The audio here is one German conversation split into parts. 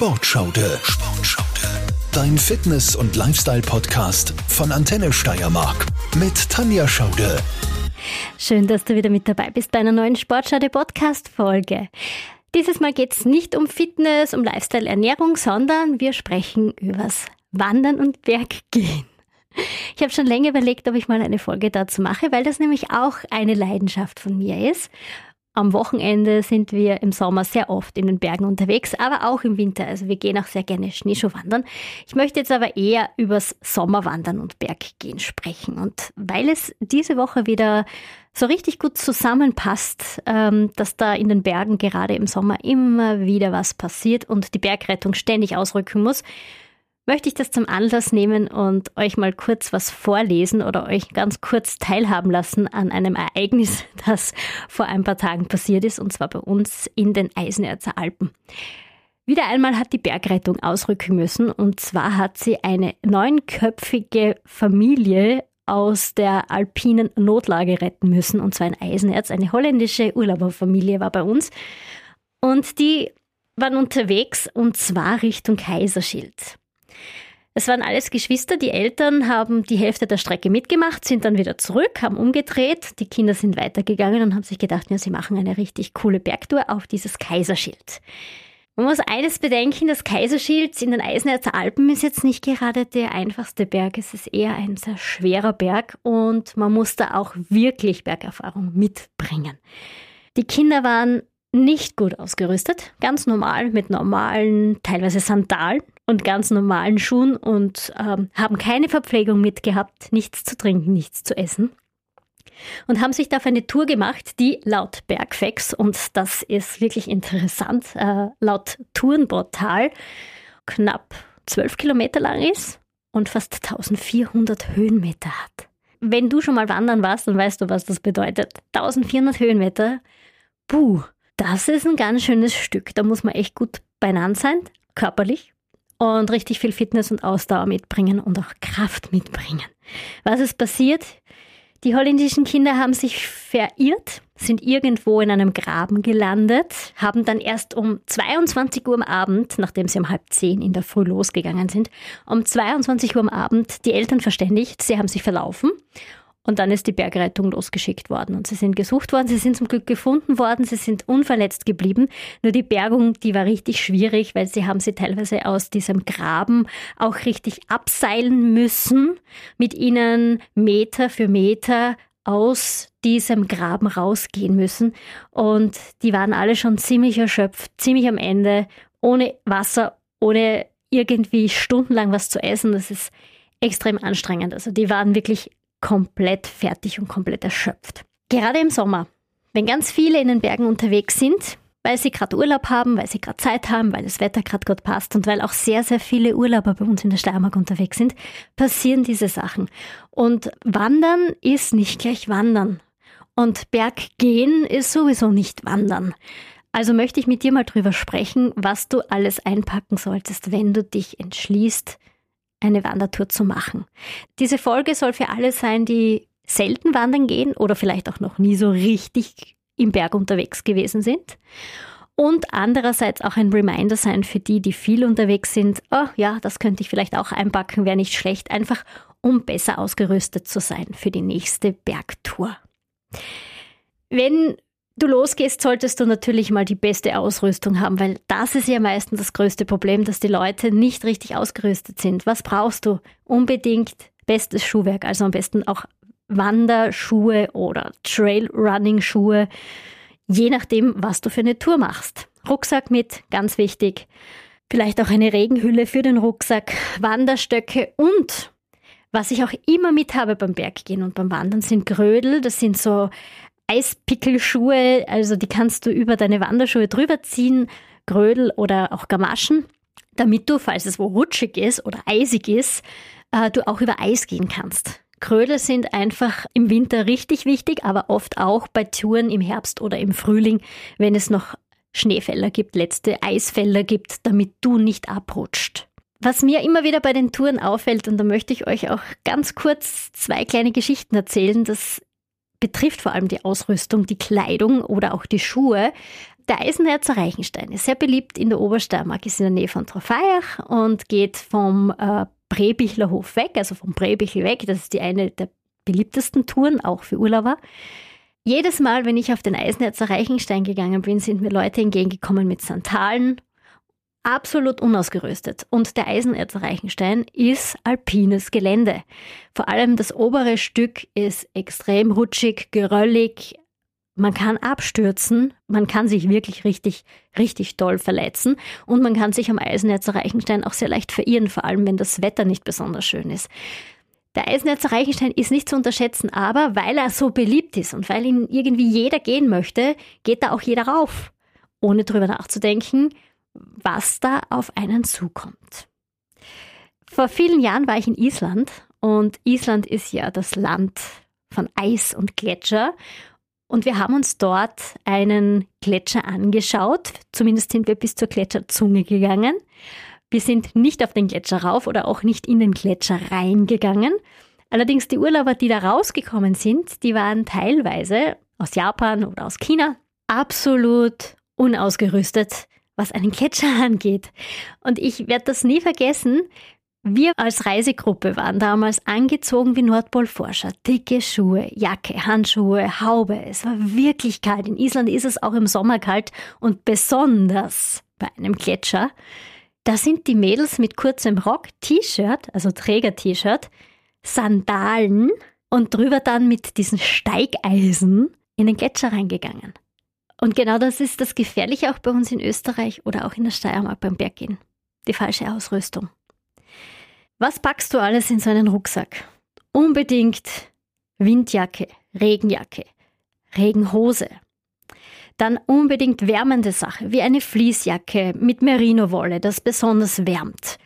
Sportschaude. Sportschaude. Dein Fitness- und Lifestyle-Podcast von Antenne Steiermark mit Tanja Schaude. Schön, dass du wieder mit dabei bist bei einer neuen Sportschaude-Podcast-Folge. Dieses Mal geht es nicht um Fitness, um Lifestyle, Ernährung, sondern wir sprechen übers Wandern und Berggehen. Ich habe schon länger überlegt, ob ich mal eine Folge dazu mache, weil das nämlich auch eine Leidenschaft von mir ist. Am Wochenende sind wir im Sommer sehr oft in den Bergen unterwegs, aber auch im Winter. Also wir gehen auch sehr gerne Schneeschuhwandern. Ich möchte jetzt aber eher übers Sommerwandern und Berggehen sprechen. Und weil es diese Woche wieder so richtig gut zusammenpasst, ähm, dass da in den Bergen gerade im Sommer immer wieder was passiert und die Bergrettung ständig ausrücken muss, möchte ich das zum Anlass nehmen und euch mal kurz was vorlesen oder euch ganz kurz teilhaben lassen an einem Ereignis, das vor ein paar Tagen passiert ist, und zwar bei uns in den Eisenerzer Alpen. Wieder einmal hat die Bergrettung ausrücken müssen, und zwar hat sie eine neunköpfige Familie aus der alpinen Notlage retten müssen, und zwar in Eisenerz. Eine holländische Urlauberfamilie war bei uns. Und die waren unterwegs und zwar Richtung Kaiserschild. Es waren alles Geschwister. Die Eltern haben die Hälfte der Strecke mitgemacht, sind dann wieder zurück, haben umgedreht. Die Kinder sind weitergegangen und haben sich gedacht, ja, sie machen eine richtig coole Bergtour auf dieses Kaiserschild. Man muss eines bedenken, das Kaiserschild in den Eisenerzer Alpen ist jetzt nicht gerade der einfachste Berg. Es ist eher ein sehr schwerer Berg und man muss da auch wirklich Bergerfahrung mitbringen. Die Kinder waren nicht gut ausgerüstet, ganz normal mit normalen, teilweise Sandalen und ganz normalen Schuhen und ähm, haben keine Verpflegung mitgehabt, nichts zu trinken, nichts zu essen. Und haben sich da auf eine Tour gemacht, die laut Bergfex, und das ist wirklich interessant, äh, laut Tourenportal knapp 12 Kilometer lang ist und fast 1400 Höhenmeter hat. Wenn du schon mal wandern warst, dann weißt du, was das bedeutet. 1400 Höhenmeter, puh, das ist ein ganz schönes Stück. Da muss man echt gut beieinander sein, körperlich, und richtig viel Fitness und Ausdauer mitbringen und auch Kraft mitbringen. Was ist passiert? Die holländischen Kinder haben sich verirrt, sind irgendwo in einem Graben gelandet, haben dann erst um 22 Uhr am Abend, nachdem sie um halb zehn in der Früh losgegangen sind, um 22 Uhr am Abend die Eltern verständigt, sie haben sich verlaufen und dann ist die Bergrettung losgeschickt worden und sie sind gesucht worden. Sie sind zum Glück gefunden worden. Sie sind unverletzt geblieben. Nur die Bergung, die war richtig schwierig, weil sie haben sie teilweise aus diesem Graben auch richtig abseilen müssen, mit ihnen Meter für Meter aus diesem Graben rausgehen müssen. Und die waren alle schon ziemlich erschöpft, ziemlich am Ende, ohne Wasser, ohne irgendwie stundenlang was zu essen. Das ist extrem anstrengend. Also die waren wirklich komplett fertig und komplett erschöpft. Gerade im Sommer, wenn ganz viele in den Bergen unterwegs sind, weil sie gerade Urlaub haben, weil sie gerade Zeit haben, weil das Wetter gerade gut passt und weil auch sehr, sehr viele Urlauber bei uns in der Steiermark unterwegs sind, passieren diese Sachen. Und Wandern ist nicht gleich Wandern. Und Berggehen ist sowieso nicht Wandern. Also möchte ich mit dir mal drüber sprechen, was du alles einpacken solltest, wenn du dich entschließt, eine Wandertour zu machen. Diese Folge soll für alle sein, die selten wandern gehen oder vielleicht auch noch nie so richtig im Berg unterwegs gewesen sind. Und andererseits auch ein Reminder sein für die, die viel unterwegs sind. Oh ja, das könnte ich vielleicht auch einpacken, wäre nicht schlecht, einfach um besser ausgerüstet zu sein für die nächste Bergtour. Wenn du losgehst, solltest du natürlich mal die beste Ausrüstung haben, weil das ist ja meistens das größte Problem, dass die Leute nicht richtig ausgerüstet sind. Was brauchst du? Unbedingt bestes Schuhwerk, also am besten auch Wanderschuhe oder Trailrunning-Schuhe, je nachdem, was du für eine Tour machst. Rucksack mit, ganz wichtig. Vielleicht auch eine Regenhülle für den Rucksack, Wanderstöcke und was ich auch immer mit habe beim Berggehen und beim Wandern sind Grödel. Das sind so Eispickelschuhe, also die kannst du über deine Wanderschuhe drüber ziehen, Grödel oder auch Gamaschen, damit du, falls es wo rutschig ist oder eisig ist, äh, du auch über Eis gehen kannst. Krödel sind einfach im Winter richtig wichtig, aber oft auch bei Touren im Herbst oder im Frühling, wenn es noch Schneefelder gibt, letzte Eisfelder gibt, damit du nicht abrutscht. Was mir immer wieder bei den Touren auffällt, und da möchte ich euch auch ganz kurz zwei kleine Geschichten erzählen, das betrifft vor allem die Ausrüstung, die Kleidung oder auch die Schuhe, Der Eisenerzer Reichenstein ist sehr beliebt in der Obersteiermark, ist in der Nähe von Trofeiach und geht vom äh, Brebichler Hof weg, also vom Brebichel weg. Das ist die eine der beliebtesten Touren, auch für Urlauber. Jedes Mal, wenn ich auf den Eisenerzer Reichenstein gegangen bin, sind mir Leute entgegengekommen mit Sandalen, absolut unausgerüstet. Und der Eisenerzer Reichenstein ist alpines Gelände. Vor allem das obere Stück ist extrem rutschig, geröllig, man kann abstürzen, man kann sich wirklich richtig, richtig doll verletzen und man kann sich am Eisennetzer Reichenstein auch sehr leicht verirren, vor allem wenn das Wetter nicht besonders schön ist. Der Eisennetzer Reichenstein ist nicht zu unterschätzen, aber weil er so beliebt ist und weil ihn irgendwie jeder gehen möchte, geht da auch jeder rauf, ohne drüber nachzudenken, was da auf einen zukommt. Vor vielen Jahren war ich in Island und Island ist ja das Land von Eis und Gletscher und wir haben uns dort einen Gletscher angeschaut. Zumindest sind wir bis zur Gletscherzunge gegangen. Wir sind nicht auf den Gletscher rauf oder auch nicht in den Gletscher reingegangen. Allerdings die Urlauber, die da rausgekommen sind, die waren teilweise aus Japan oder aus China absolut unausgerüstet, was einen Gletscher angeht. Und ich werde das nie vergessen, wir als Reisegruppe waren damals angezogen wie Nordpolforscher. Dicke Schuhe, Jacke, Handschuhe, Haube. Es war wirklich kalt. In Island ist es auch im Sommer kalt und besonders bei einem Gletscher. Da sind die Mädels mit kurzem Rock, T-Shirt, also Träger-T-Shirt, Sandalen und drüber dann mit diesen Steigeisen in den Gletscher reingegangen. Und genau das ist das Gefährliche auch bei uns in Österreich oder auch in der Steiermark beim Berggehen. Die falsche Ausrüstung. Was packst du alles in so einen Rucksack? Unbedingt Windjacke, Regenjacke, Regenhose. Dann unbedingt wärmende Sache, wie eine Fließjacke mit Merinowolle, das besonders wärmt.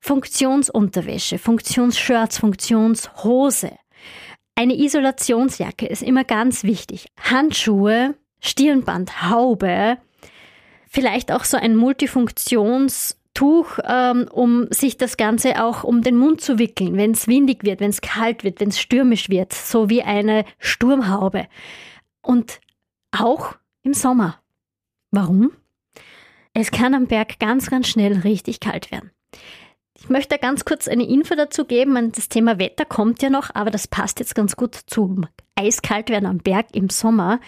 Funktionsunterwäsche, Funktionsshirts, Funktionshose. Eine Isolationsjacke ist immer ganz wichtig. Handschuhe, Stirnband, Haube, vielleicht auch so ein Multifunktions- Tuch, ähm, um sich das Ganze auch um den Mund zu wickeln, wenn es windig wird, wenn es kalt wird, wenn es stürmisch wird, so wie eine Sturmhaube. Und auch im Sommer. Warum? Es kann am Berg ganz, ganz schnell richtig kalt werden. Ich möchte ganz kurz eine Info dazu geben. Das Thema Wetter kommt ja noch, aber das passt jetzt ganz gut zum Eiskaltwerden am Berg im Sommer.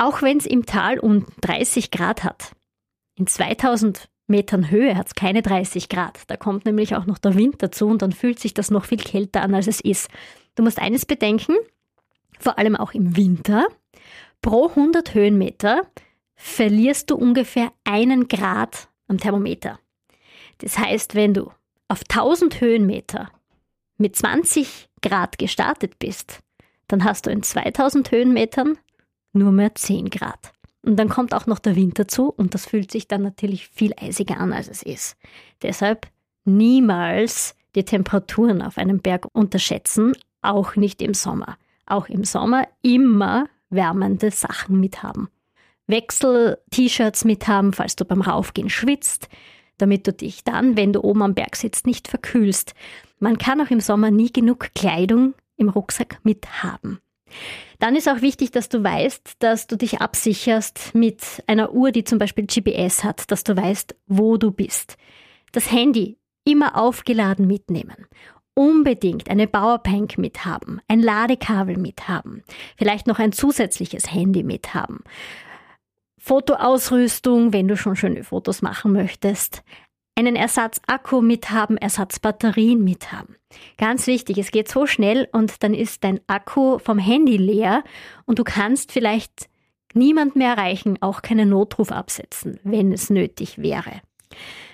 Auch wenn es im Tal um 30 Grad hat. In 2000 Metern Höhe hat es keine 30 Grad. Da kommt nämlich auch noch der Wind dazu und dann fühlt sich das noch viel kälter an, als es ist. Du musst eines bedenken, vor allem auch im Winter, pro 100 Höhenmeter verlierst du ungefähr einen Grad am Thermometer. Das heißt, wenn du auf 1000 Höhenmeter mit 20 Grad gestartet bist, dann hast du in 2000 Höhenmetern nur mehr 10 Grad. Und dann kommt auch noch der Wind dazu und das fühlt sich dann natürlich viel eisiger an, als es ist. Deshalb niemals die Temperaturen auf einem Berg unterschätzen, auch nicht im Sommer. Auch im Sommer immer wärmende Sachen mithaben. Wechsel-T-Shirts mithaben, falls du beim Raufgehen schwitzt, damit du dich dann, wenn du oben am Berg sitzt, nicht verkühlst. Man kann auch im Sommer nie genug Kleidung im Rucksack mithaben. Dann ist auch wichtig, dass du weißt, dass du dich absicherst mit einer Uhr, die zum Beispiel GPS hat, dass du weißt, wo du bist. Das Handy immer aufgeladen mitnehmen. Unbedingt eine Powerbank mithaben, ein Ladekabel mithaben, vielleicht noch ein zusätzliches Handy mithaben. Fotoausrüstung, wenn du schon schöne Fotos machen möchtest, einen Ersatzakku mithaben, Ersatzbatterien mithaben. Ganz wichtig, es geht so schnell und dann ist dein Akku vom Handy leer und du kannst vielleicht niemand mehr erreichen, auch keinen Notruf absetzen, wenn es nötig wäre.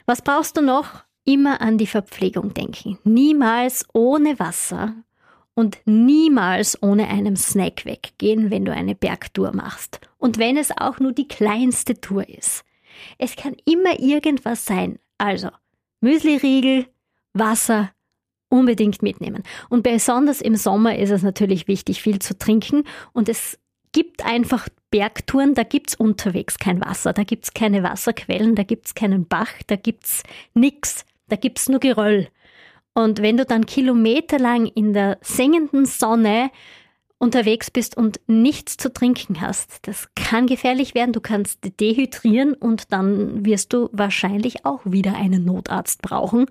Was brauchst du noch? Immer an die Verpflegung denken. Niemals ohne Wasser und niemals ohne einen Snack weggehen, wenn du eine Bergtour machst. Und wenn es auch nur die kleinste Tour ist. Es kann immer irgendwas sein. Also, Müsliriegel, Wasser, unbedingt mitnehmen. Und besonders im Sommer ist es natürlich wichtig, viel zu trinken. Und es gibt einfach Bergtouren, da gibt es unterwegs kein Wasser, da gibt es keine Wasserquellen, da gibt es keinen Bach, da gibt es nichts, da gibt es nur Geröll. Und wenn du dann kilometerlang in der sengenden Sonne unterwegs bist und nichts zu trinken hast. Das kann gefährlich werden. Du kannst dehydrieren und dann wirst du wahrscheinlich auch wieder einen Notarzt brauchen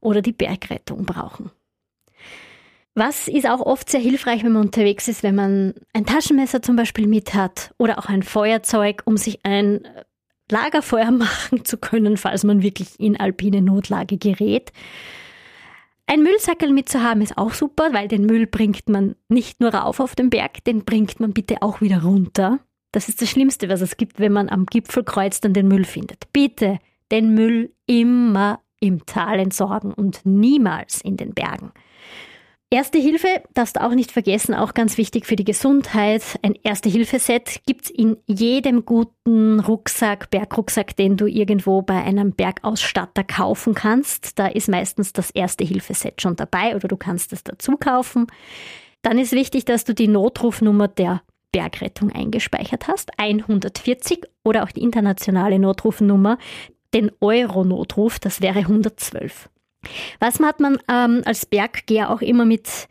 oder die Bergrettung brauchen. Was ist auch oft sehr hilfreich, wenn man unterwegs ist, wenn man ein Taschenmesser zum Beispiel mit hat oder auch ein Feuerzeug, um sich ein Lagerfeuer machen zu können, falls man wirklich in alpine Notlage gerät. Ein Müllsackel mitzuhaben ist auch super, weil den Müll bringt man nicht nur rauf auf den Berg, den bringt man bitte auch wieder runter. Das ist das Schlimmste, was es gibt, wenn man am Gipfelkreuz dann den Müll findet. Bitte den Müll immer im Tal entsorgen und niemals in den Bergen. Erste Hilfe darfst du auch nicht vergessen, auch ganz wichtig für die Gesundheit. Ein Erste-Hilfe-Set gibt's in jedem guten Rucksack, Bergrucksack, den du irgendwo bei einem Bergausstatter kaufen kannst. Da ist meistens das Erste-Hilfe-Set schon dabei oder du kannst es dazu kaufen. Dann ist wichtig, dass du die Notrufnummer der Bergrettung eingespeichert hast, 140 oder auch die internationale Notrufnummer, den Euro-Notruf, das wäre 112. Was hat man ähm, als Berggeher auch immer mit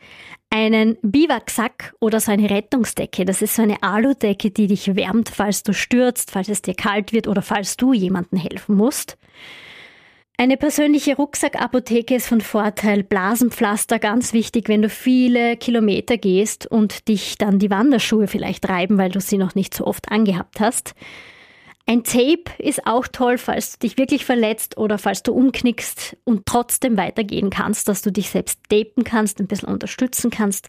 einen Biwaksack oder so eine Rettungsdecke. Das ist so eine Aludecke, die dich wärmt, falls du stürzt, falls es dir kalt wird oder falls du jemandem helfen musst. Eine persönliche Rucksackapotheke ist von Vorteil. Blasenpflaster ganz wichtig, wenn du viele Kilometer gehst und dich dann die Wanderschuhe vielleicht reiben, weil du sie noch nicht so oft angehabt hast. Ein Tape ist auch toll, falls du dich wirklich verletzt oder falls du umknickst und trotzdem weitergehen kannst, dass du dich selbst tapen kannst, ein bisschen unterstützen kannst.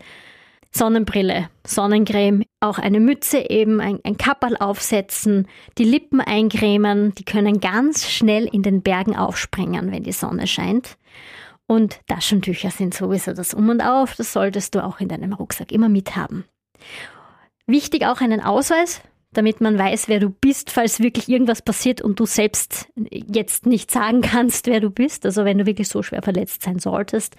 Sonnenbrille, Sonnencreme, auch eine Mütze eben, ein, ein Kapperl aufsetzen, die Lippen eincremen, die können ganz schnell in den Bergen aufspringen, wenn die Sonne scheint. Und Taschentücher sind sowieso das Um und Auf, das solltest du auch in deinem Rucksack immer mithaben. Wichtig auch einen Ausweis, damit man weiß, wer du bist, falls wirklich irgendwas passiert und du selbst jetzt nicht sagen kannst, wer du bist. Also wenn du wirklich so schwer verletzt sein solltest.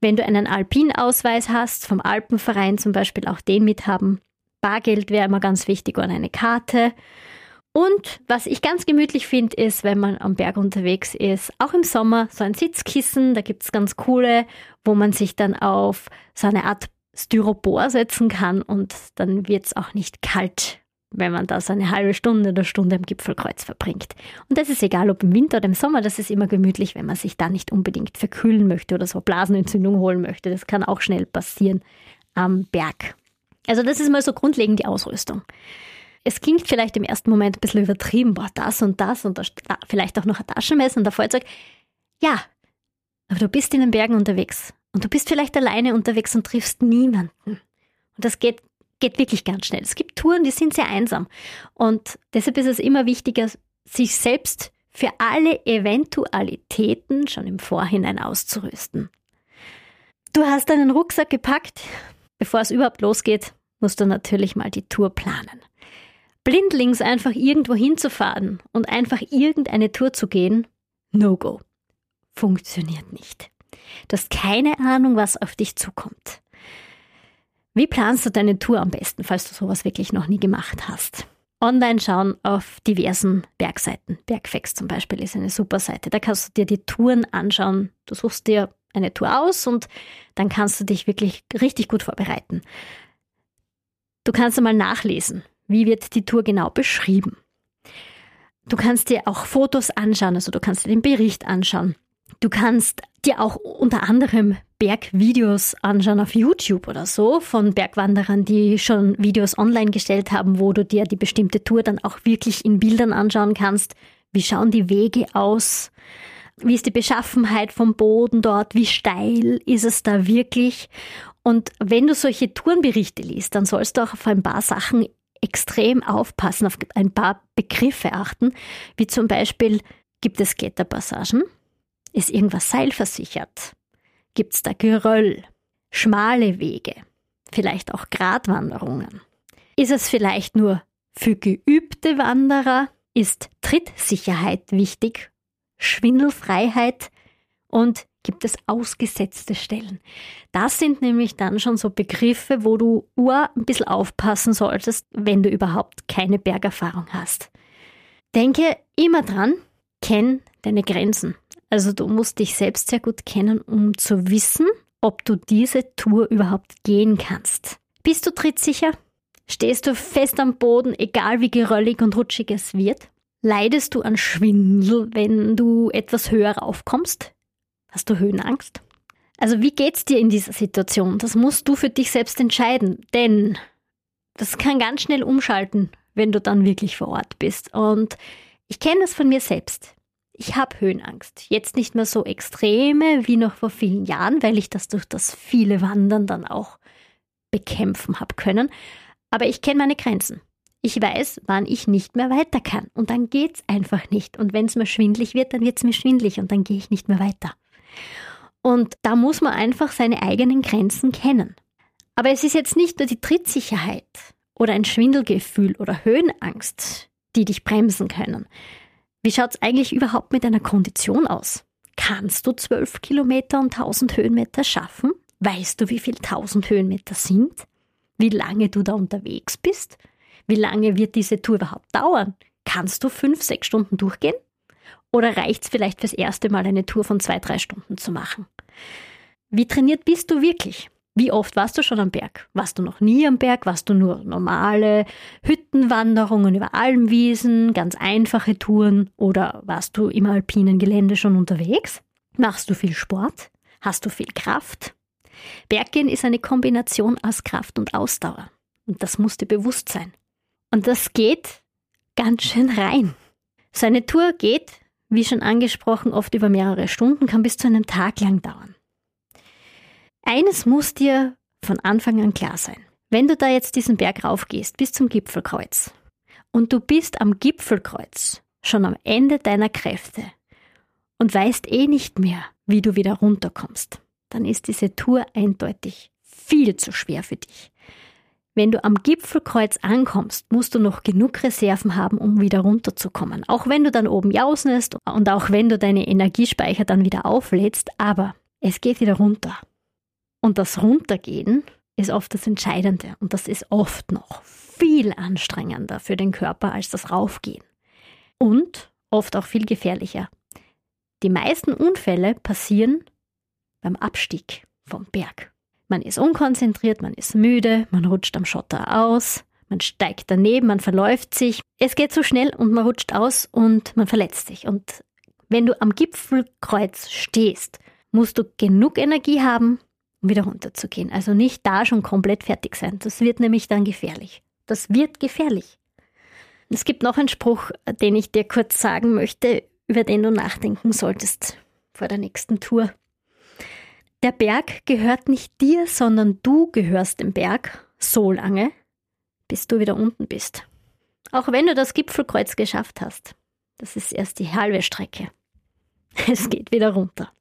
Wenn du einen Alpinausweis hast, vom Alpenverein zum Beispiel, auch den mithaben. Bargeld wäre immer ganz wichtig oder eine Karte. Und was ich ganz gemütlich finde, ist, wenn man am Berg unterwegs ist, auch im Sommer so ein Sitzkissen, da gibt es ganz coole, wo man sich dann auf so eine Art Styropor setzen kann und dann wird es auch nicht kalt wenn man da so eine halbe Stunde oder Stunde am Gipfelkreuz verbringt. Und das ist egal, ob im Winter oder im Sommer, das ist immer gemütlich, wenn man sich da nicht unbedingt verkühlen möchte oder so Blasenentzündung holen möchte. Das kann auch schnell passieren am Berg. Also das ist mal so grundlegend die Ausrüstung. Es klingt vielleicht im ersten Moment ein bisschen übertrieben, boah, das und das und das, vielleicht auch noch ein Taschenmesser und ein Feuerzeug. Ja, aber du bist in den Bergen unterwegs und du bist vielleicht alleine unterwegs und triffst niemanden. Und das geht geht wirklich ganz schnell. Es gibt Touren, die sind sehr einsam. Und deshalb ist es immer wichtiger, sich selbst für alle Eventualitäten schon im Vorhinein auszurüsten. Du hast deinen Rucksack gepackt. Bevor es überhaupt losgeht, musst du natürlich mal die Tour planen. Blindlings einfach irgendwo hinzufahren und einfach irgendeine Tour zu gehen, no go. Funktioniert nicht. Du hast keine Ahnung, was auf dich zukommt. Wie planst du deine Tour am besten, falls du sowas wirklich noch nie gemacht hast? Online schauen auf diversen Bergseiten. Bergfex zum Beispiel ist eine super Seite. Da kannst du dir die Touren anschauen. Du suchst dir eine Tour aus und dann kannst du dich wirklich richtig gut vorbereiten. Du kannst einmal nachlesen, wie wird die Tour genau beschrieben. Du kannst dir auch Fotos anschauen, also du kannst dir den Bericht anschauen. Du kannst dir auch unter anderem Bergvideos anschauen auf YouTube oder so von Bergwanderern, die schon Videos online gestellt haben, wo du dir die bestimmte Tour dann auch wirklich in Bildern anschauen kannst. Wie schauen die Wege aus? Wie ist die Beschaffenheit vom Boden dort? Wie steil ist es da wirklich? Und wenn du solche Tourenberichte liest, dann sollst du auch auf ein paar Sachen extrem aufpassen, auf ein paar Begriffe achten, wie zum Beispiel, gibt es Kletterpassagen? Ist irgendwas seilversichert? Gibt es da Geröll? Schmale Wege? Vielleicht auch Gratwanderungen? Ist es vielleicht nur für geübte Wanderer? Ist Trittsicherheit wichtig? Schwindelfreiheit? Und gibt es ausgesetzte Stellen? Das sind nämlich dann schon so Begriffe, wo du ur ein bisschen aufpassen solltest, wenn du überhaupt keine Bergerfahrung hast. Denke immer dran, kenn deine Grenzen. Also du musst dich selbst sehr gut kennen, um zu wissen, ob du diese Tour überhaupt gehen kannst. Bist du trittsicher? Stehst du fest am Boden, egal wie geröllig und rutschig es wird? Leidest du an Schwindel, wenn du etwas höher raufkommst? Hast du Höhenangst? Also wie geht's dir in dieser Situation? Das musst du für dich selbst entscheiden, denn das kann ganz schnell umschalten, wenn du dann wirklich vor Ort bist. Und ich kenne das von mir selbst. Ich habe Höhenangst. Jetzt nicht mehr so extreme wie noch vor vielen Jahren, weil ich das durch das viele Wandern dann auch bekämpfen habe können. Aber ich kenne meine Grenzen. Ich weiß, wann ich nicht mehr weiter kann. Und dann geht's einfach nicht. Und wenn es mir schwindlig wird, dann wird es mir schwindlig und dann gehe ich nicht mehr weiter. Und da muss man einfach seine eigenen Grenzen kennen. Aber es ist jetzt nicht nur die Trittsicherheit oder ein Schwindelgefühl oder Höhenangst, die dich bremsen können. Wie schaut es eigentlich überhaupt mit deiner Kondition aus? Kannst du 12 Kilometer und 1000 Höhenmeter schaffen? Weißt du, wie viel 1000 Höhenmeter sind? Wie lange du da unterwegs bist? Wie lange wird diese Tour überhaupt dauern? Kannst du fünf, sechs Stunden durchgehen? Oder reicht es vielleicht fürs erste Mal eine Tour von zwei, drei Stunden zu machen? Wie trainiert bist du wirklich? Wie oft warst du schon am Berg? Warst du noch nie am Berg? Warst du nur normale Hüttenwanderungen über Almwiesen, ganz einfache Touren? Oder warst du im alpinen Gelände schon unterwegs? Machst du viel Sport? Hast du viel Kraft? Berggehen ist eine Kombination aus Kraft und Ausdauer. Und das muss dir bewusst sein. Und das geht ganz schön rein. So eine Tour geht, wie schon angesprochen, oft über mehrere Stunden, kann bis zu einem Tag lang dauern. Eines muss dir von Anfang an klar sein. Wenn du da jetzt diesen Berg raufgehst bis zum Gipfelkreuz und du bist am Gipfelkreuz schon am Ende deiner Kräfte und weißt eh nicht mehr, wie du wieder runterkommst, dann ist diese Tour eindeutig viel zu schwer für dich. Wenn du am Gipfelkreuz ankommst, musst du noch genug Reserven haben, um wieder runterzukommen. Auch wenn du dann oben jausnest und auch wenn du deine Energiespeicher dann wieder auflädst, aber es geht wieder runter. Und das Runtergehen ist oft das Entscheidende und das ist oft noch viel anstrengender für den Körper als das Raufgehen. Und oft auch viel gefährlicher. Die meisten Unfälle passieren beim Abstieg vom Berg. Man ist unkonzentriert, man ist müde, man rutscht am Schotter aus, man steigt daneben, man verläuft sich. Es geht so schnell und man rutscht aus und man verletzt sich. Und wenn du am Gipfelkreuz stehst, musst du genug Energie haben, um wieder runterzugehen. Also nicht da schon komplett fertig sein. Das wird nämlich dann gefährlich. Das wird gefährlich. Es gibt noch einen Spruch, den ich dir kurz sagen möchte, über den du nachdenken solltest vor der nächsten Tour. Der Berg gehört nicht dir, sondern du gehörst dem Berg so lange, bis du wieder unten bist. Auch wenn du das Gipfelkreuz geschafft hast. Das ist erst die halbe Strecke. Es geht wieder runter.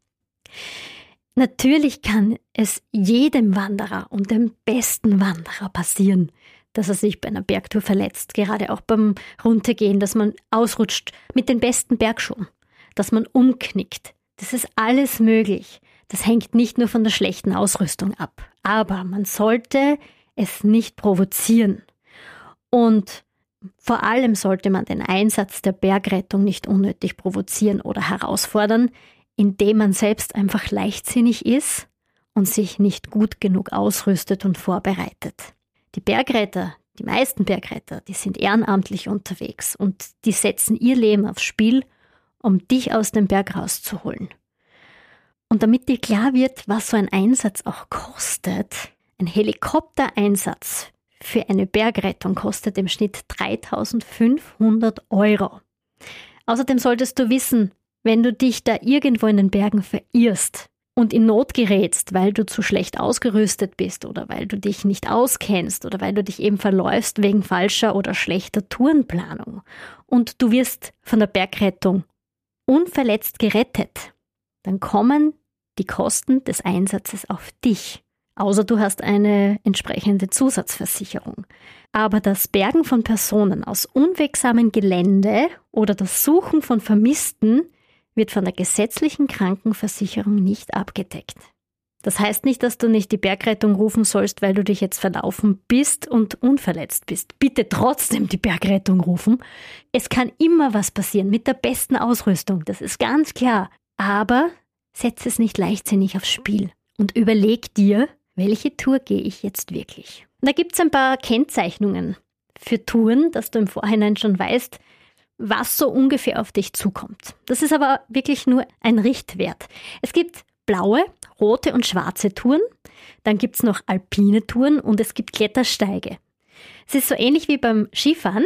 Natürlich kann es jedem Wanderer und dem besten Wanderer passieren, dass er sich bei einer Bergtour verletzt, gerade auch beim Runtergehen, dass man ausrutscht mit den besten Bergschuhen, dass man umknickt. Das ist alles möglich. Das hängt nicht nur von der schlechten Ausrüstung ab, aber man sollte es nicht provozieren. Und vor allem sollte man den Einsatz der Bergrettung nicht unnötig provozieren oder herausfordern, indem man selbst einfach leichtsinnig ist und sich nicht gut genug ausrüstet und vorbereitet. Die Bergretter, die meisten Bergretter, die sind ehrenamtlich unterwegs und die setzen ihr Leben aufs Spiel, um dich aus dem Berg rauszuholen. Und damit dir klar wird, was so ein Einsatz auch kostet, ein Helikoptereinsatz für eine Bergrettung kostet im Schnitt 3500 Euro. Außerdem solltest du wissen, wenn du dich da irgendwo in den Bergen verirrst und in Not gerätst, weil du zu schlecht ausgerüstet bist oder weil du dich nicht auskennst oder weil du dich eben verläufst wegen falscher oder schlechter Tourenplanung und du wirst von der Bergrettung unverletzt gerettet, dann kommen die Kosten des Einsatzes auf dich. Außer du hast eine entsprechende Zusatzversicherung. Aber das Bergen von Personen aus unwegsamem Gelände oder das Suchen von Vermissten wird von der gesetzlichen Krankenversicherung nicht abgedeckt. Das heißt nicht, dass du nicht die Bergrettung rufen sollst, weil du dich jetzt verlaufen bist und unverletzt bist. Bitte trotzdem die Bergrettung rufen. Es kann immer was passieren mit der besten Ausrüstung, das ist ganz klar. Aber setz es nicht leichtsinnig aufs Spiel und überleg dir, welche Tour gehe ich jetzt wirklich. Da gibt es ein paar Kennzeichnungen für Touren, dass du im Vorhinein schon weißt, was so ungefähr auf dich zukommt. Das ist aber wirklich nur ein Richtwert. Es gibt blaue, rote und schwarze Touren, dann gibt es noch alpine Touren und es gibt Klettersteige. Es ist so ähnlich wie beim Skifahren.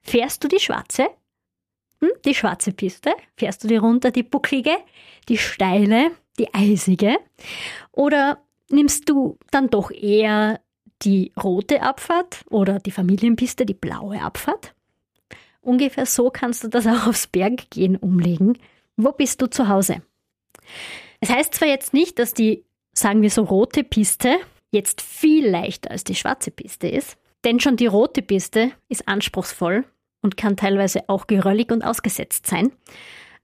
Fährst du die schwarze, hm, die schwarze Piste, fährst du die runter, die bucklige, die steile, die eisige, oder nimmst du dann doch eher die rote Abfahrt oder die Familienpiste, die blaue Abfahrt? Ungefähr so kannst du das auch aufs Berggehen umlegen. Wo bist du zu Hause? Es heißt zwar jetzt nicht, dass die, sagen wir so, rote Piste jetzt viel leichter als die schwarze Piste ist, denn schon die rote Piste ist anspruchsvoll und kann teilweise auch geröllig und ausgesetzt sein.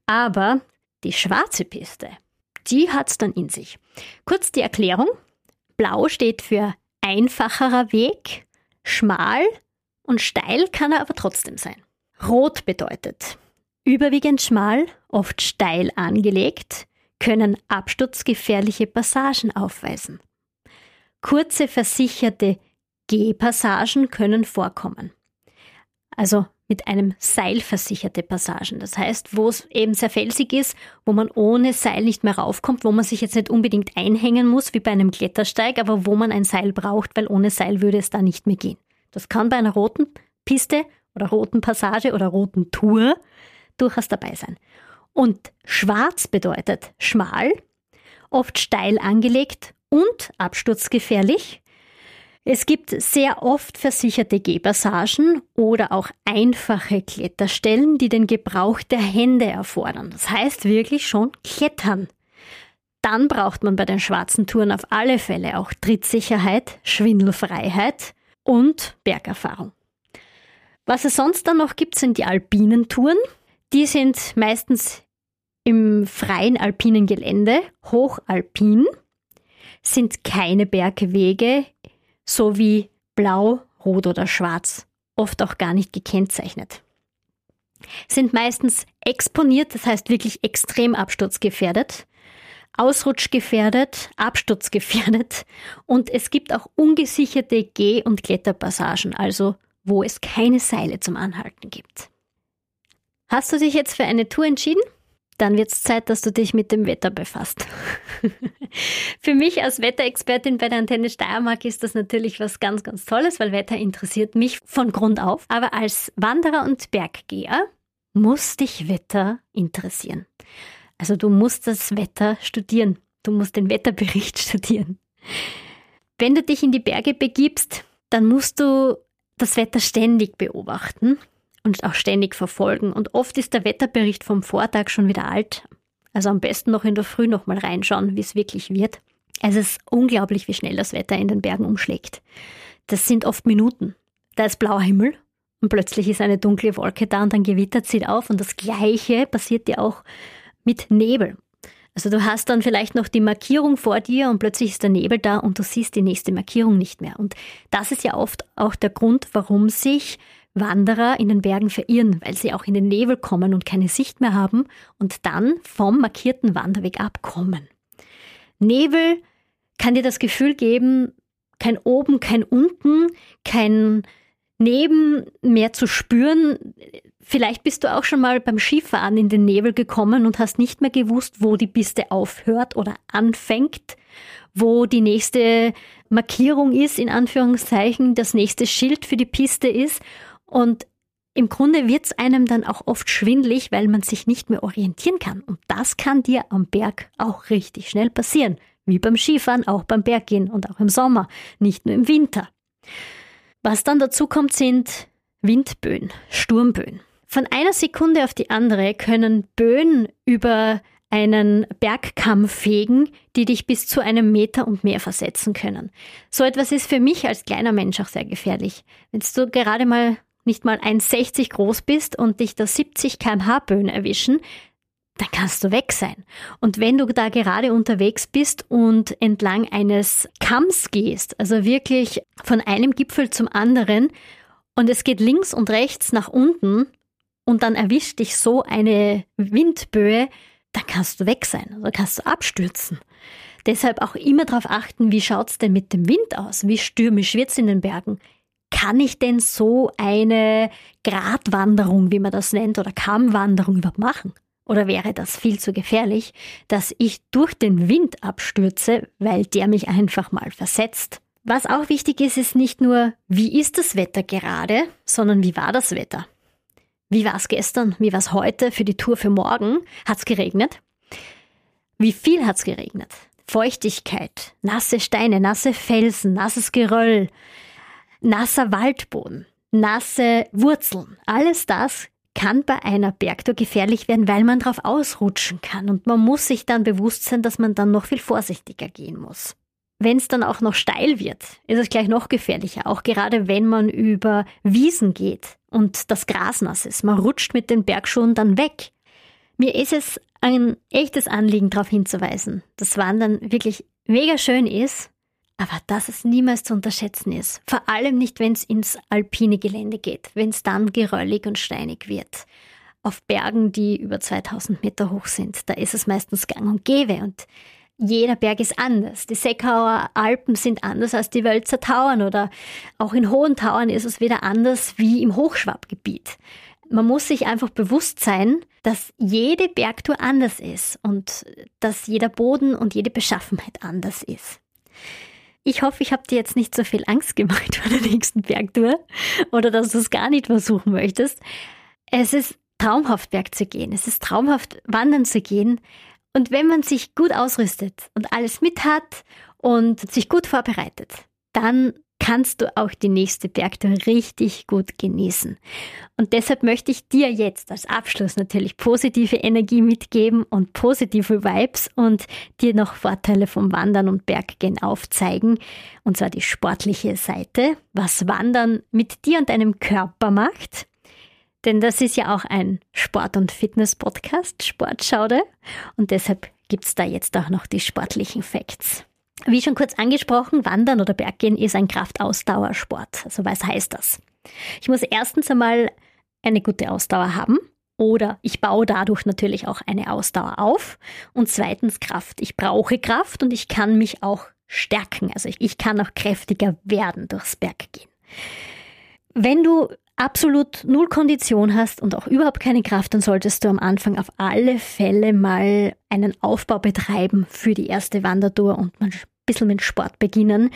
Aber die schwarze Piste, die hat es dann in sich. Kurz die Erklärung. Blau steht für einfacherer Weg, schmal und steil kann er aber trotzdem sein. Rot bedeutet überwiegend schmal, oft steil angelegt, können absturzgefährliche Passagen aufweisen. Kurze versicherte Gehpassagen können vorkommen. Also mit einem Seil versicherte Passagen. Das heißt, wo es eben sehr felsig ist, wo man ohne Seil nicht mehr raufkommt, wo man sich jetzt nicht unbedingt einhängen muss, wie bei einem Klettersteig, aber wo man ein Seil braucht, weil ohne Seil würde es da nicht mehr gehen. Das kann bei einer roten Piste oder roten Passage oder roten Tour durchaus dabei sein. Und schwarz bedeutet schmal, oft steil angelegt und absturzgefährlich es gibt sehr oft versicherte Gehpassagen oder auch einfache Kletterstellen, die den Gebrauch der Hände erfordern. Das heißt wirklich schon klettern. Dann braucht man bei den schwarzen Touren auf alle Fälle auch Trittsicherheit, Schwindelfreiheit und Bergerfahrung. Was es sonst dann noch gibt, sind die alpinen Touren. Die sind meistens im freien alpinen Gelände, hochalpin, sind keine Bergwege sowie blau, rot oder schwarz, oft auch gar nicht gekennzeichnet. Sind meistens exponiert, das heißt wirklich extrem absturzgefährdet, ausrutschgefährdet, absturzgefährdet und es gibt auch ungesicherte Geh- und Kletterpassagen, also wo es keine Seile zum Anhalten gibt. Hast du dich jetzt für eine Tour entschieden? dann wird es Zeit, dass du dich mit dem Wetter befasst. Für mich als Wetterexpertin bei der Antenne Steiermark ist das natürlich was ganz, ganz Tolles, weil Wetter interessiert mich von Grund auf. Aber als Wanderer und Berggeher muss dich Wetter interessieren. Also du musst das Wetter studieren. Du musst den Wetterbericht studieren. Wenn du dich in die Berge begibst, dann musst du das Wetter ständig beobachten und auch ständig verfolgen. Und oft ist der Wetterbericht vom Vortag schon wieder alt. Also am besten noch in der Früh nochmal reinschauen, wie es wirklich wird. Es ist unglaublich, wie schnell das Wetter in den Bergen umschlägt. Das sind oft Minuten. Da ist blauer Himmel und plötzlich ist eine dunkle Wolke da und dann gewittert sie auf und das Gleiche passiert dir auch mit Nebel. Also du hast dann vielleicht noch die Markierung vor dir und plötzlich ist der Nebel da und du siehst die nächste Markierung nicht mehr. Und das ist ja oft auch der Grund, warum sich Wanderer in den Bergen verirren, weil sie auch in den Nebel kommen und keine Sicht mehr haben und dann vom markierten Wanderweg abkommen. Nebel kann dir das Gefühl geben, kein oben, kein unten, kein neben mehr zu spüren. Vielleicht bist du auch schon mal beim Skifahren in den Nebel gekommen und hast nicht mehr gewusst, wo die Piste aufhört oder anfängt, wo die nächste Markierung ist, in Anführungszeichen, das nächste Schild für die Piste ist und im Grunde wird es einem dann auch oft schwindlig, weil man sich nicht mehr orientieren kann. Und das kann dir am Berg auch richtig schnell passieren. Wie beim Skifahren, auch beim Berggehen und auch im Sommer, nicht nur im Winter. Was dann dazu kommt, sind Windböen, Sturmböen. Von einer Sekunde auf die andere können Böen über einen Bergkamm fegen, die dich bis zu einem Meter und mehr versetzen können. So etwas ist für mich als kleiner Mensch auch sehr gefährlich. Wenn du gerade mal nicht mal 1,60 groß bist und dich da 70 kmh Böen erwischen, dann kannst du weg sein. Und wenn du da gerade unterwegs bist und entlang eines Kamms gehst, also wirklich von einem Gipfel zum anderen, und es geht links und rechts nach unten, und dann erwischt dich so eine Windböe, dann kannst du weg sein, also kannst du abstürzen. Deshalb auch immer darauf achten, wie schaut es denn mit dem Wind aus? Wie stürmisch wird es in den Bergen? Kann ich denn so eine Gratwanderung, wie man das nennt, oder Kammwanderung überhaupt machen? Oder wäre das viel zu gefährlich, dass ich durch den Wind abstürze, weil der mich einfach mal versetzt? Was auch wichtig ist, ist nicht nur, wie ist das Wetter gerade, sondern wie war das Wetter? Wie war es gestern? Wie war es heute für die Tour für morgen? Hat es geregnet? Wie viel hat es geregnet? Feuchtigkeit, nasse Steine, nasse Felsen, nasses Geröll, nasser Waldboden, nasse Wurzeln. Alles das kann bei einer Bergtour gefährlich werden, weil man drauf ausrutschen kann und man muss sich dann bewusst sein, dass man dann noch viel vorsichtiger gehen muss. Wenn es dann auch noch steil wird, ist es gleich noch gefährlicher, auch gerade wenn man über Wiesen geht und das Gras nass ist. Man rutscht mit den Bergschuhen dann weg. Mir ist es ein echtes Anliegen darauf hinzuweisen, dass Wandern wirklich mega schön ist, aber dass es niemals zu unterschätzen ist. Vor allem nicht, wenn es ins alpine Gelände geht, wenn es dann geröllig und steinig wird. Auf Bergen, die über 2000 Meter hoch sind, da ist es meistens gang und gäbe und jeder Berg ist anders. Die Seckauer Alpen sind anders als die Wölzer Tauern oder auch in hohen Tauern ist es wieder anders wie im Hochschwabbgebiet. Man muss sich einfach bewusst sein, dass jede Bergtour anders ist und dass jeder Boden und jede Beschaffenheit anders ist. Ich hoffe, ich habe dir jetzt nicht so viel Angst gemacht vor der nächsten Bergtour oder dass du es gar nicht versuchen möchtest. Es ist traumhaft, Berg zu gehen. Es ist traumhaft, wandern zu gehen. Und wenn man sich gut ausrüstet und alles mit hat und sich gut vorbereitet, dann kannst du auch die nächste Bergtour richtig gut genießen. Und deshalb möchte ich dir jetzt als Abschluss natürlich positive Energie mitgeben und positive Vibes und dir noch Vorteile vom Wandern und Berggehen aufzeigen. Und zwar die sportliche Seite, was Wandern mit dir und deinem Körper macht. Denn das ist ja auch ein Sport- und Fitness-Podcast, Sportschaude. Und deshalb gibt es da jetzt auch noch die sportlichen Facts. Wie schon kurz angesprochen, Wandern oder Berggehen ist ein Kraftausdauersport. Also was heißt das? Ich muss erstens einmal eine gute Ausdauer haben oder ich baue dadurch natürlich auch eine Ausdauer auf. Und zweitens Kraft. Ich brauche Kraft und ich kann mich auch stärken. Also ich, ich kann auch kräftiger werden durchs Berggehen. Wenn du absolut null Kondition hast und auch überhaupt keine Kraft, dann solltest du am Anfang auf alle Fälle mal einen Aufbau betreiben für die erste Wandertour und mal ein bisschen mit Sport beginnen.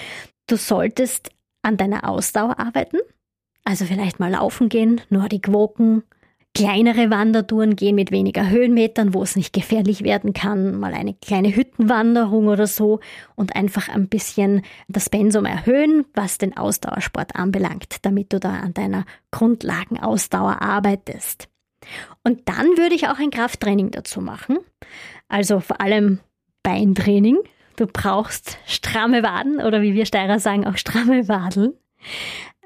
Du solltest an deiner Ausdauer arbeiten, also vielleicht mal laufen gehen, Nordic Walken, kleinere Wandertouren gehen mit weniger Höhenmetern, wo es nicht gefährlich werden kann, mal eine kleine Hüttenwanderung oder so und einfach ein bisschen das Pensum erhöhen, was den Ausdauersport anbelangt, damit du da an deiner Grundlagenausdauer arbeitest. Und dann würde ich auch ein Krafttraining dazu machen, also vor allem Beintraining. Du brauchst stramme Waden oder wie wir Steirer sagen, auch stramme Wadeln.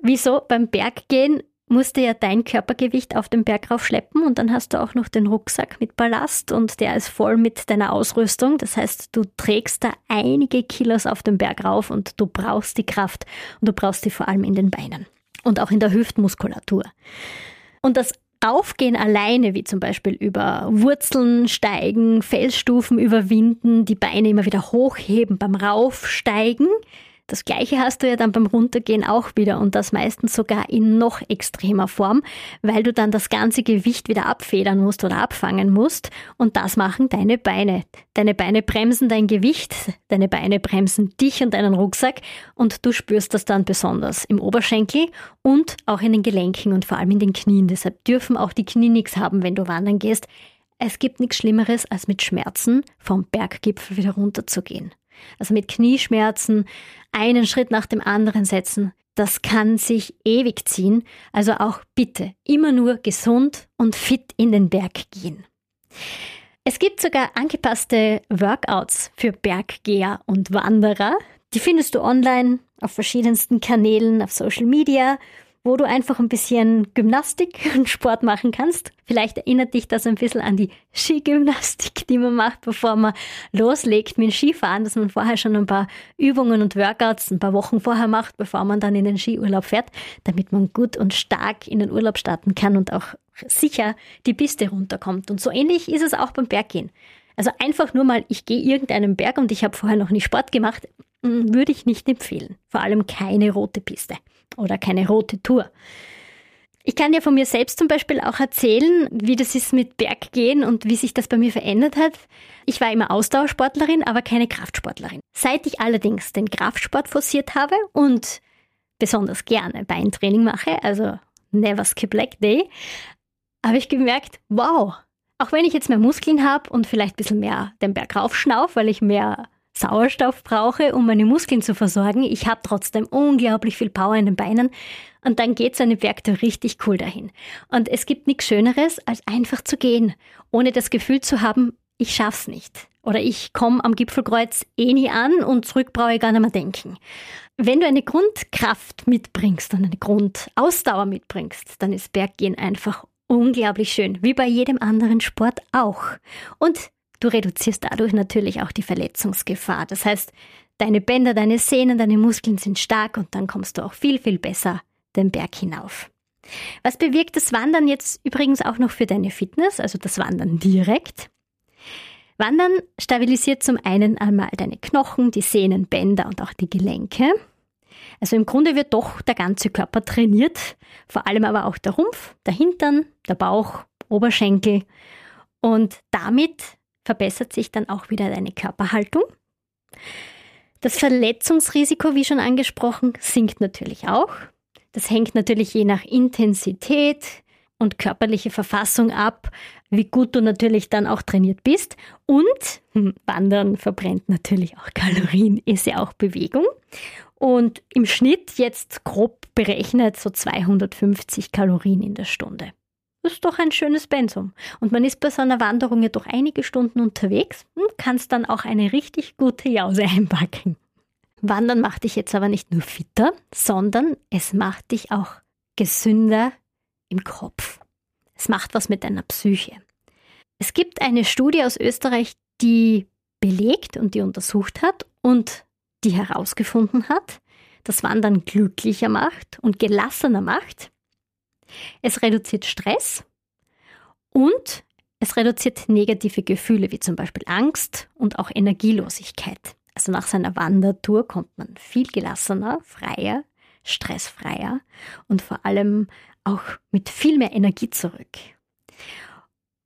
Wieso? Beim Berggehen musst du ja dein Körpergewicht auf den Berg raufschleppen und dann hast du auch noch den Rucksack mit Ballast und der ist voll mit deiner Ausrüstung. Das heißt, du trägst da einige Kilos auf den Berg rauf und du brauchst die Kraft und du brauchst die vor allem in den Beinen und auch in der Hüftmuskulatur. Und das Aufgehen alleine, wie zum Beispiel über Wurzeln steigen, Felsstufen überwinden, die Beine immer wieder hochheben beim Raufsteigen, das gleiche hast du ja dann beim Runtergehen auch wieder und das meistens sogar in noch extremer Form, weil du dann das ganze Gewicht wieder abfedern musst oder abfangen musst und das machen deine Beine. Deine Beine bremsen dein Gewicht, deine Beine bremsen dich und deinen Rucksack und du spürst das dann besonders im Oberschenkel und auch in den Gelenken und vor allem in den Knien. Deshalb dürfen auch die Knie nichts haben, wenn du wandern gehst. Es gibt nichts Schlimmeres, als mit Schmerzen vom Berggipfel wieder runterzugehen. Also mit Knieschmerzen einen Schritt nach dem anderen setzen, das kann sich ewig ziehen. Also auch bitte immer nur gesund und fit in den Berg gehen. Es gibt sogar angepasste Workouts für Berggeher und Wanderer. Die findest du online auf verschiedensten Kanälen, auf Social Media wo du einfach ein bisschen Gymnastik und Sport machen kannst. Vielleicht erinnert dich das ein bisschen an die Skigymnastik, die man macht, bevor man loslegt mit Skifahren, dass man vorher schon ein paar Übungen und Workouts ein paar Wochen vorher macht, bevor man dann in den Skiurlaub fährt, damit man gut und stark in den Urlaub starten kann und auch sicher die Piste runterkommt. Und so ähnlich ist es auch beim Berggehen. Also einfach nur mal, ich gehe irgendeinen Berg und ich habe vorher noch nie Sport gemacht, hm, würde ich nicht empfehlen. Vor allem keine rote Piste oder keine rote Tour. Ich kann ja von mir selbst zum Beispiel auch erzählen, wie das ist mit Berggehen und wie sich das bei mir verändert hat. Ich war immer Ausdauersportlerin, aber keine Kraftsportlerin. Seit ich allerdings den Kraftsport forciert habe und besonders gerne Beintraining mache, also never skip leg day, habe ich gemerkt, wow, auch wenn ich jetzt mehr Muskeln habe und vielleicht ein bisschen mehr den Berg raufschnauf, weil ich mehr Sauerstoff brauche, um meine Muskeln zu versorgen, ich habe trotzdem unglaublich viel Power in den Beinen und dann geht so eine Bergtour richtig cool dahin. Und es gibt nichts Schöneres, als einfach zu gehen, ohne das Gefühl zu haben, ich schaff's nicht. Oder ich komme am Gipfelkreuz eh nie an und zurück brauche ich gar nicht mehr denken. Wenn du eine Grundkraft mitbringst und eine Grundausdauer mitbringst, dann ist Berggehen einfach unglaublich schön, wie bei jedem anderen Sport auch. Und du reduzierst dadurch natürlich auch die Verletzungsgefahr. Das heißt, deine Bänder, deine Sehnen, deine Muskeln sind stark und dann kommst du auch viel, viel besser den Berg hinauf. Was bewirkt das Wandern jetzt übrigens auch noch für deine Fitness, also das Wandern direkt? Wandern stabilisiert zum einen einmal deine Knochen, die Sehnen, Bänder und auch die Gelenke. Also im Grunde wird doch der ganze Körper trainiert, vor allem aber auch der Rumpf, der Hintern, der Bauch, Oberschenkel. Und damit verbessert sich dann auch wieder deine Körperhaltung. Das Verletzungsrisiko, wie schon angesprochen, sinkt natürlich auch. Das hängt natürlich je nach Intensität und körperliche Verfassung ab, wie gut du natürlich dann auch trainiert bist. Und hm, Wandern verbrennt natürlich auch Kalorien, ist ja auch Bewegung. Und im Schnitt jetzt grob berechnet so 250 Kalorien in der Stunde. Ist doch ein schönes Pensum. Und man ist bei so einer Wanderung ja doch einige Stunden unterwegs und kannst dann auch eine richtig gute Jause einpacken. Wandern macht dich jetzt aber nicht nur fitter, sondern es macht dich auch gesünder im Kopf. Es macht was mit deiner Psyche. Es gibt eine Studie aus Österreich, die belegt und die untersucht hat und die herausgefunden hat, dass Wandern glücklicher macht und gelassener macht. Es reduziert Stress und es reduziert negative Gefühle wie zum Beispiel Angst und auch Energielosigkeit. Also nach seiner Wandertour kommt man viel gelassener, freier, stressfreier und vor allem auch mit viel mehr Energie zurück.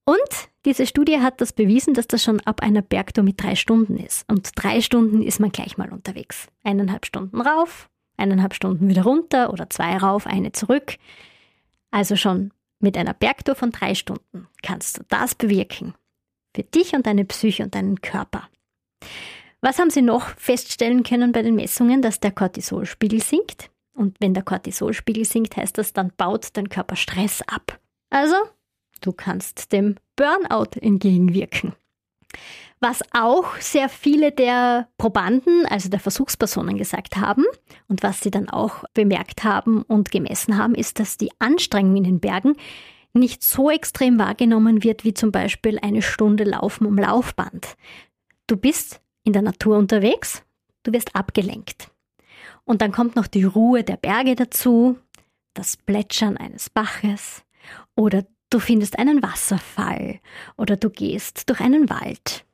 Und diese Studie hat das bewiesen, dass das schon ab einer Bergtour mit drei Stunden ist. Und drei Stunden ist man gleich mal unterwegs. Eineinhalb Stunden rauf, eineinhalb Stunden wieder runter oder zwei rauf, eine zurück. Also schon mit einer Bergtour von drei Stunden kannst du das bewirken. Für dich und deine Psyche und deinen Körper. Was haben Sie noch feststellen können bei den Messungen, dass der Cortisolspiegel sinkt? Und wenn der Cortisolspiegel sinkt, heißt das, dann baut dein Körper Stress ab. Also, du kannst dem Burnout entgegenwirken. Was auch sehr viele der Probanden, also der Versuchspersonen gesagt haben und was sie dann auch bemerkt haben und gemessen haben, ist, dass die Anstrengung in den Bergen nicht so extrem wahrgenommen wird wie zum Beispiel eine Stunde Laufen am Laufband. Du bist in der Natur unterwegs, du wirst abgelenkt. Und dann kommt noch die Ruhe der Berge dazu, das Plätschern eines Baches oder du findest einen Wasserfall oder du gehst durch einen Wald.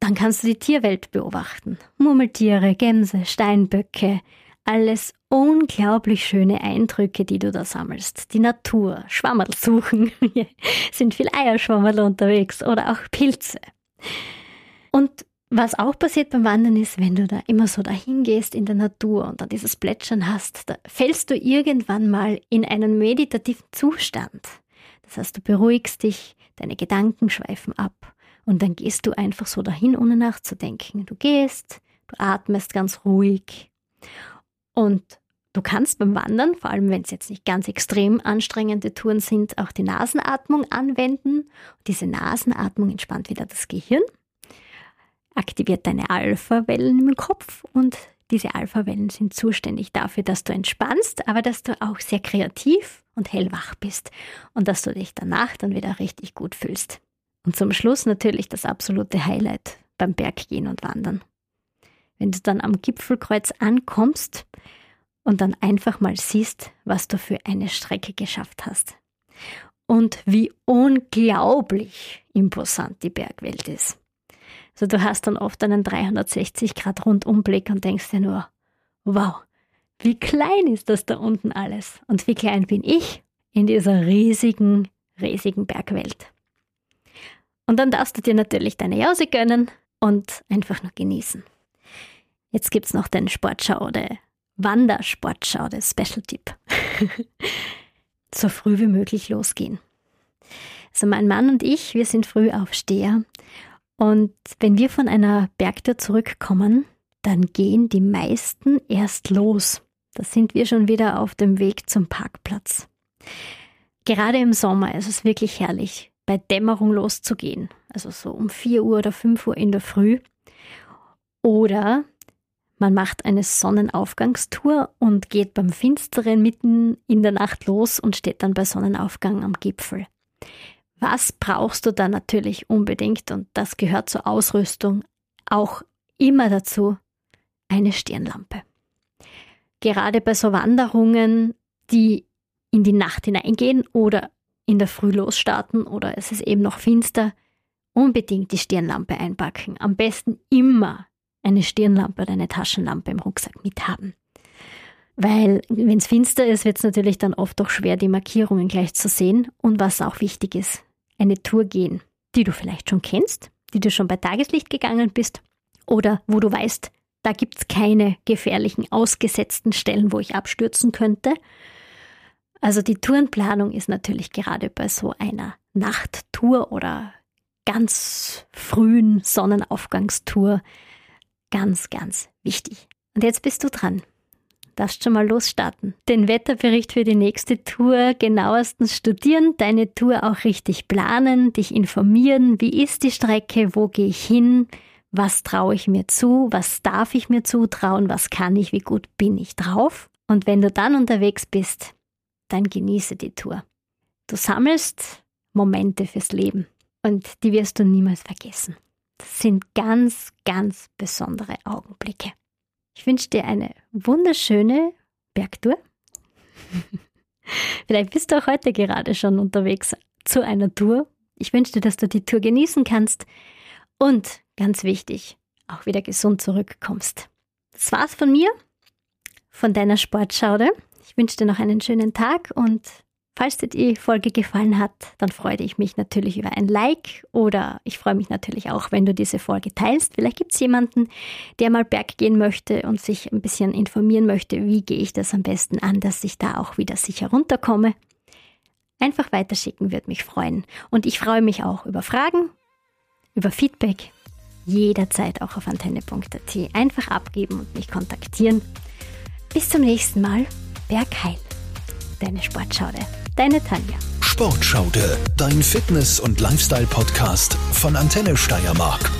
Dann kannst du die Tierwelt beobachten. Murmeltiere, Gänse, Steinböcke, alles unglaublich schöne Eindrücke, die du da sammelst. Die Natur, Schwammerl suchen, sind viel Eierschwammerl unterwegs oder auch Pilze. Und was auch passiert beim Wandern ist, wenn du da immer so dahin gehst in der Natur und dann dieses Plätschern hast, da fällst du irgendwann mal in einen meditativen Zustand. Das heißt, du beruhigst dich, deine Gedanken schweifen ab und dann gehst du einfach so dahin, ohne nachzudenken. Du gehst, du atmest ganz ruhig und du kannst beim Wandern, vor allem wenn es jetzt nicht ganz extrem anstrengende Touren sind, auch die Nasenatmung anwenden. Diese Nasenatmung entspannt wieder das Gehirn aktiviert deine Alpha-Wellen im Kopf und diese Alpha-Wellen sind zuständig dafür, dass du entspannst, aber dass du auch sehr kreativ und hellwach bist und dass du dich danach dann wieder richtig gut fühlst. Und zum Schluss natürlich das absolute Highlight beim Berggehen und Wandern. Wenn du dann am Gipfelkreuz ankommst und dann einfach mal siehst, was du für eine Strecke geschafft hast. Und wie unglaublich imposant die Bergwelt ist. Also du hast dann oft einen 360 Grad Rundumblick und denkst dir nur, wow, wie klein ist das da unten alles und wie klein bin ich in dieser riesigen, riesigen Bergwelt. Und dann darfst du dir natürlich deine Jause gönnen und einfach nur genießen. Jetzt gibt es noch den Sportschau oder Wandersportschau, der Special-Tipp. so früh wie möglich losgehen. Also mein Mann und ich, wir sind früh Aufsteher und wenn wir von einer Bergtour zurückkommen, dann gehen die meisten erst los. Da sind wir schon wieder auf dem Weg zum Parkplatz. Gerade im Sommer ist es wirklich herrlich, bei Dämmerung loszugehen. Also so um 4 Uhr oder 5 Uhr in der Früh. Oder man macht eine Sonnenaufgangstour und geht beim Finsteren mitten in der Nacht los und steht dann bei Sonnenaufgang am Gipfel. Was brauchst du da natürlich unbedingt und das gehört zur Ausrüstung auch immer dazu? Eine Stirnlampe. Gerade bei so Wanderungen, die in die Nacht hineingehen oder in der Früh losstarten oder es ist eben noch finster, unbedingt die Stirnlampe einpacken. Am besten immer eine Stirnlampe oder eine Taschenlampe im Rucksack mithaben. Weil, wenn es finster ist, wird es natürlich dann oft auch schwer, die Markierungen gleich zu sehen. Und was auch wichtig ist, eine Tour gehen, die du vielleicht schon kennst, die du schon bei Tageslicht gegangen bist oder wo du weißt, da gibt es keine gefährlichen ausgesetzten Stellen, wo ich abstürzen könnte. Also die Tourenplanung ist natürlich gerade bei so einer Nachttour oder ganz frühen Sonnenaufgangstour ganz, ganz wichtig. Und jetzt bist du dran. Darfst schon mal losstarten. Den Wetterbericht für die nächste Tour genauestens studieren, deine Tour auch richtig planen, dich informieren, wie ist die Strecke, wo gehe ich hin, was traue ich mir zu, was darf ich mir zutrauen, was kann ich, wie gut bin ich drauf. Und wenn du dann unterwegs bist, dann genieße die Tour. Du sammelst Momente fürs Leben und die wirst du niemals vergessen. Das sind ganz, ganz besondere Augenblicke. Ich wünsche dir eine wunderschöne Bergtour. Vielleicht bist du auch heute gerade schon unterwegs zu einer Tour. Ich wünsche dir, dass du die Tour genießen kannst und ganz wichtig, auch wieder gesund zurückkommst. Das war's von mir, von deiner Sportschaude. Ich wünsche dir noch einen schönen Tag und Falls dir die Folge gefallen hat, dann freue ich mich natürlich über ein Like oder ich freue mich natürlich auch, wenn du diese Folge teilst. Vielleicht gibt es jemanden, der mal Berg gehen möchte und sich ein bisschen informieren möchte, wie gehe ich das am besten an, dass ich da auch wieder sicher runterkomme. Einfach weiterschicken würde mich freuen. Und ich freue mich auch über Fragen, über Feedback, jederzeit auch auf antenne.at. Einfach abgeben und mich kontaktieren. Bis zum nächsten Mal. Bergheil, deine Sportschaude. Deine Tanja. Sportschaude, dein Fitness- und Lifestyle-Podcast von Antenne Steiermark.